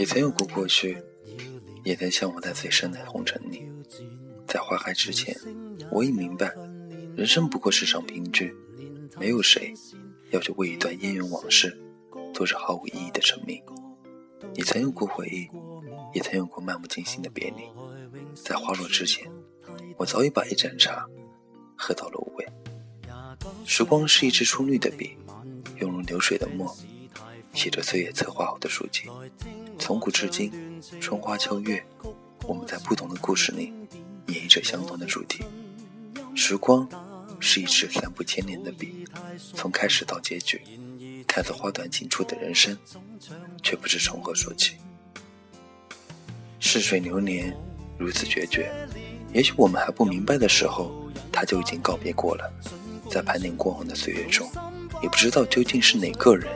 也曾有过过去，也曾向往在最深的红尘里。在花开之前，我已明白，人生不过是场评剧，没有谁要去为一段烟云往事做着毫无意义的沉迷。你曾有过回忆，也曾有过漫不经心的别离。在花落之前，我早已把一盏茶喝到了无味。时光是一支出绿的笔，涌入流水的墨。写着岁月策划好的书籍，从古至今，春花秋月，我们在不同的故事里演绎着相同的主题。时光是一支散不牵连的笔，从开始到结局，看似花短锦簇的人生，却不知从何说起。逝水流年如此决绝，也许我们还不明白的时候，他就已经告别过了。在盘点过往的岁月中，也不知道究竟是哪个人。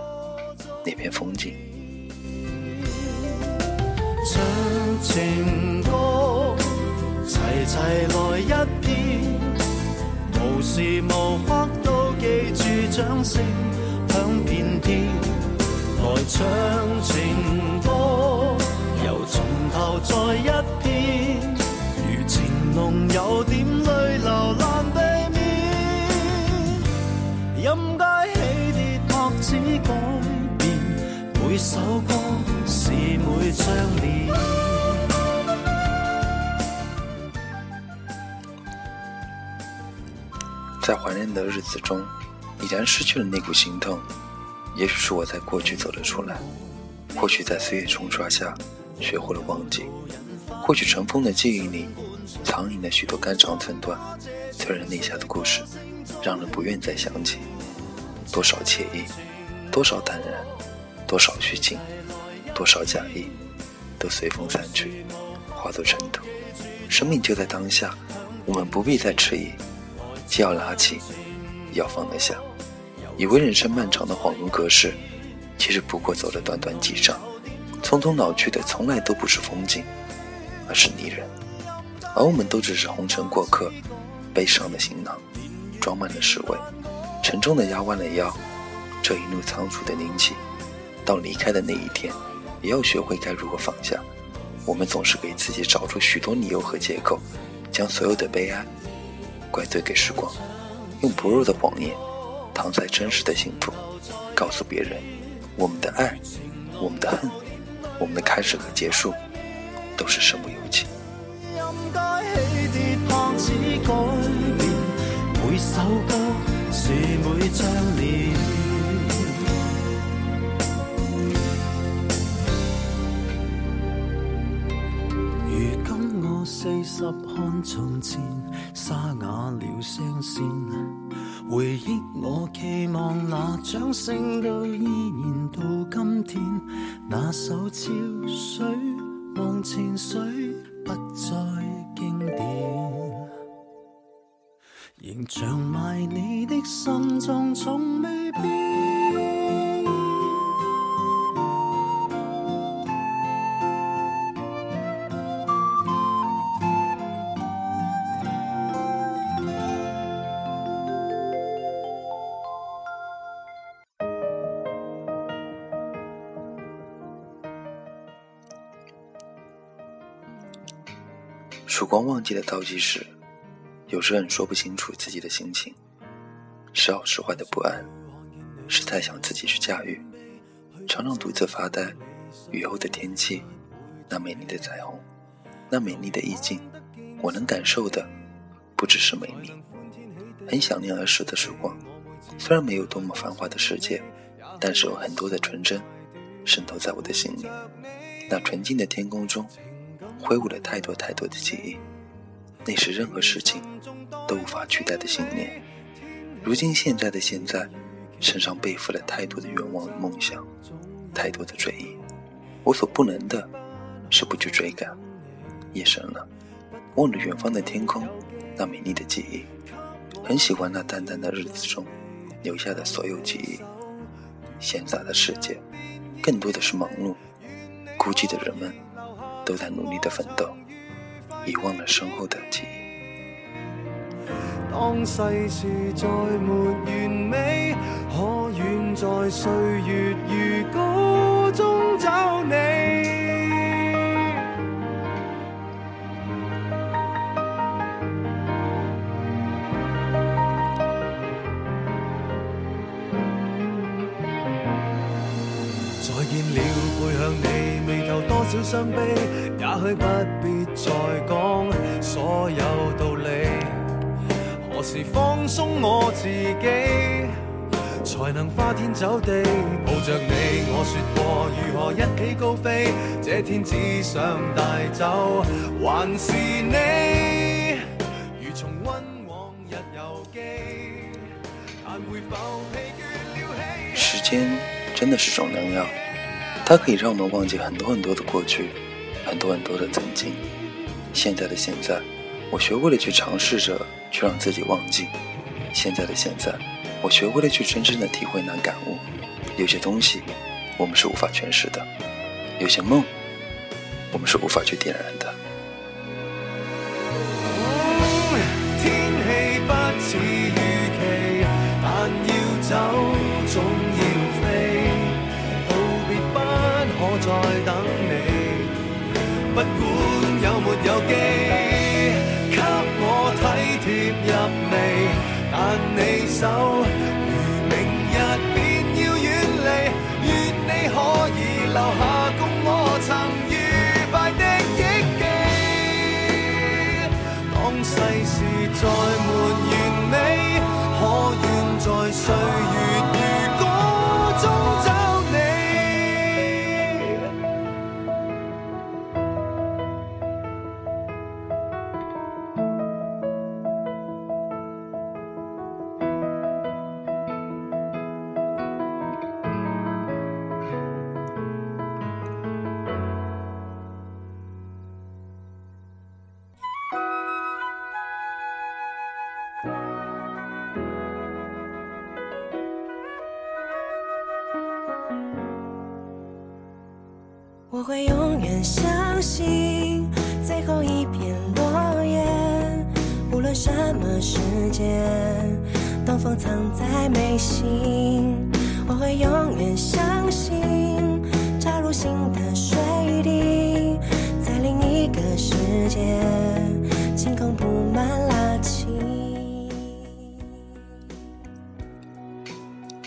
那片风景。唱情歌，齐齐来一遍，无时无刻都记住掌声响遍天。来唱情歌，在怀念的日子中，已然失去了那股心痛。也许是我在过去走了出来，或许在岁月冲刷下学会了忘记，或许尘封的记忆里藏隐了许多肝肠寸断、催人泪下的故事，让人不愿再想起。多少惬意，多少淡然。多少虚情，多少假意，都随风散去，化作尘土。生命就在当下，我们不必再迟疑，既要拉起，也要放得下。以为人生漫长的恍如隔世，其实不过走了短短几丈。匆匆老去的从来都不是风景，而是泥人。而我们都只是红尘过客，悲伤的行囊装满了十味，沉重的压弯了腰。这一路仓促的拎起。到离开的那一天，也要学会该如何放下。我们总是给自己找出许多理由和借口，将所有的悲哀怪罪给时光，用薄弱的谎言搪塞真实的幸福，告诉别人我们的爱、我们的恨、我们的开始和结束都是身不由己。每首歌是每张脸。四十看从前，沙哑了声线。回忆我期望那掌声都依然到今天。那首潮水忘情水不再经典，仍像埋你的心中从未曙光忘记了倒计时，有时很说不清楚自己的心情，时好时坏的不安，是太想自己去驾驭，常常独自发呆。雨后的天气，那美丽的彩虹，那美丽的意境，我能感受的不只是美丽。很想念儿时的时光，虽然没有多么繁华的世界，但是有很多的纯真渗透在我的心里。那纯净的天空中。挥舞了太多太多的记忆，那是任何事情都无法取代的信念。如今现在的现在，身上背负了太多的愿望与梦想，太多的追忆。我所不能的，是不去追赶。夜深了，望着远方的天空，那美丽的记忆，很喜欢那淡淡的日子中留下的所有记忆。闲杂的世界，更多的是忙碌，孤寂的人们。都在努力的奋斗，遗忘了身后的记忆。当世事再没完美，可愿在岁月如歌中找？你少傷悲，也許不必再講所有道理。何時放鬆我自己，才能花天酒地抱着你？我說過如何一起高飛，這天只想帶走還是你，如重溫往日遊記，但會否疲倦了氣？时间真的是种良药，它可以让我们忘记很多很多的过去，很多很多的曾经。现在的现在，我学会了去尝试着去让自己忘记。现在的现在，我学会了去真正的体会那感悟。有些东西，我们是无法诠释的；有些梦，我们是无法去点燃的。会永远相信最后一片落叶，无论什么时间，东风藏在眉心。我会永远相信，扎入心的水滴，在另一个世界，晴空布满拉青。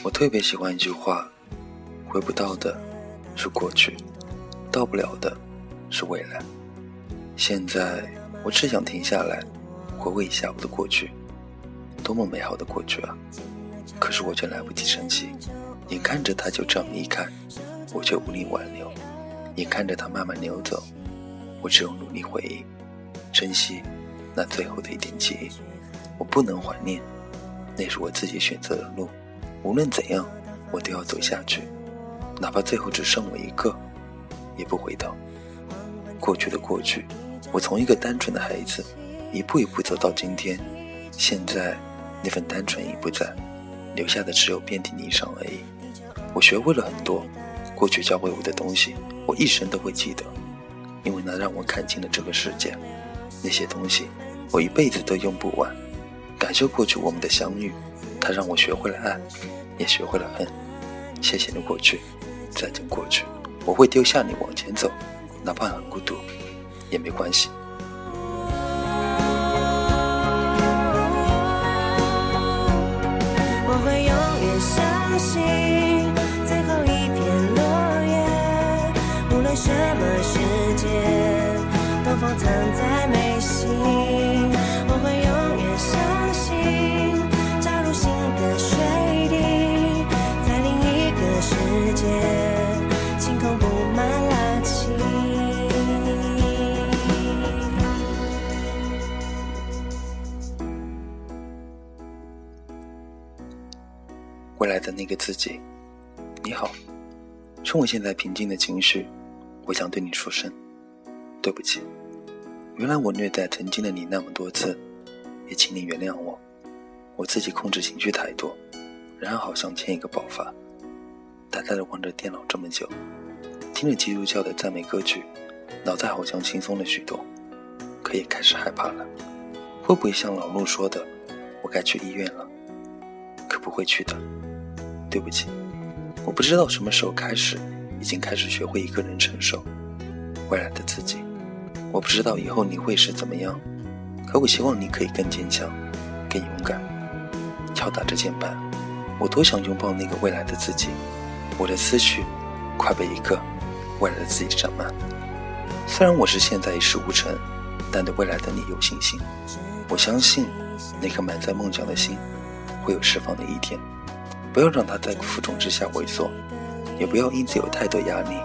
我特别喜欢一句话：回不到的是过去，到不了的是未来。现在我只想停下来，回味一下我的过去，多么美好的过去啊！可是我却来不及珍惜，眼看着他就这样离开，我却无力挽留；眼看着他慢慢流走，我只有努力回忆，珍惜那最后的一点记忆。我不能怀念，那是我自己选择的路。无论怎样，我都要走下去，哪怕最后只剩我一个，也不回头。过去的过去，我从一个单纯的孩子，一步一步走到今天。现在，那份单纯已不在，留下的只有遍体鳞伤而已。我学会了很多，过去教会我的东西，我一生都会记得，因为那让我看清了这个世界。那些东西，我一辈子都用不完。感谢过去我们的相遇，它让我学会了爱，也学会了恨。谢谢你过去，再见过去，我会丢下你往前走，哪怕很孤独，也没关系。我会永远相信最后一片落叶，无论什么时间，东风藏在眉心。未来的那个自己，你好，趁我现在平静的情绪，我想对你说声对不起。原来我虐待曾经的你那么多次，也请你原谅我。我自己控制情绪太多，然而好像欠一个爆发。呆呆的望着电脑这么久，听着基督教的赞美歌曲，脑袋好像轻松了许多，可也开始害怕了。会不会像老陆说的，我该去医院了？不会去的。对不起，我不知道什么时候开始，已经开始学会一个人承受未来的自己。我不知道以后你会是怎么样，可我希望你可以更坚强，更勇敢。敲打着键盘，我多想拥抱那个未来的自己。我的思绪快被一个未来的自己占满。虽然我是现在一事无成，但对未来的你有信心。我相信那颗满载梦想的心会有释放的一天。不要让它在负重之下萎缩，也不要因此有太多压力。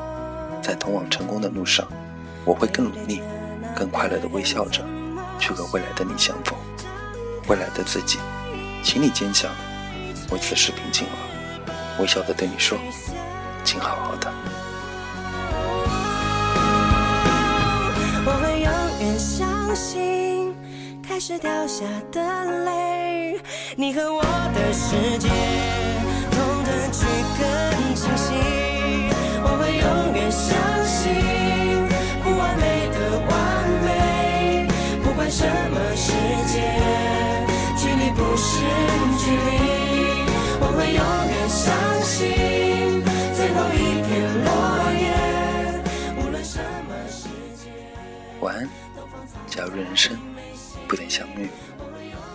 在通往成功的路上，我会更努力、更快乐地微笑着去和未来的你相逢。未来的自己，请你坚强。我此时平静了，微笑地对你说：“请好好的。”我会永远相信，是掉下的泪，你和我的世界，同等去更清晰。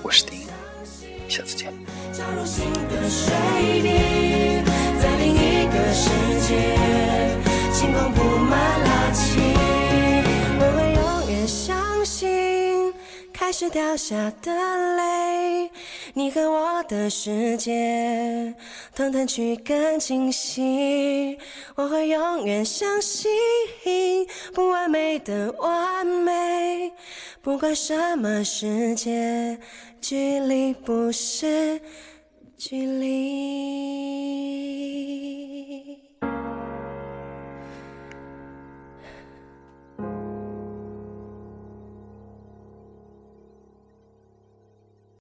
我是丁，下次见。加入新的水滴，在另一个世界，星光布满拉起。我会永远相信，开始掉下的泪，你和我的世界，同等去更清晰。我会永远相信，不完美的完美，不管什么世界，距离不是距离。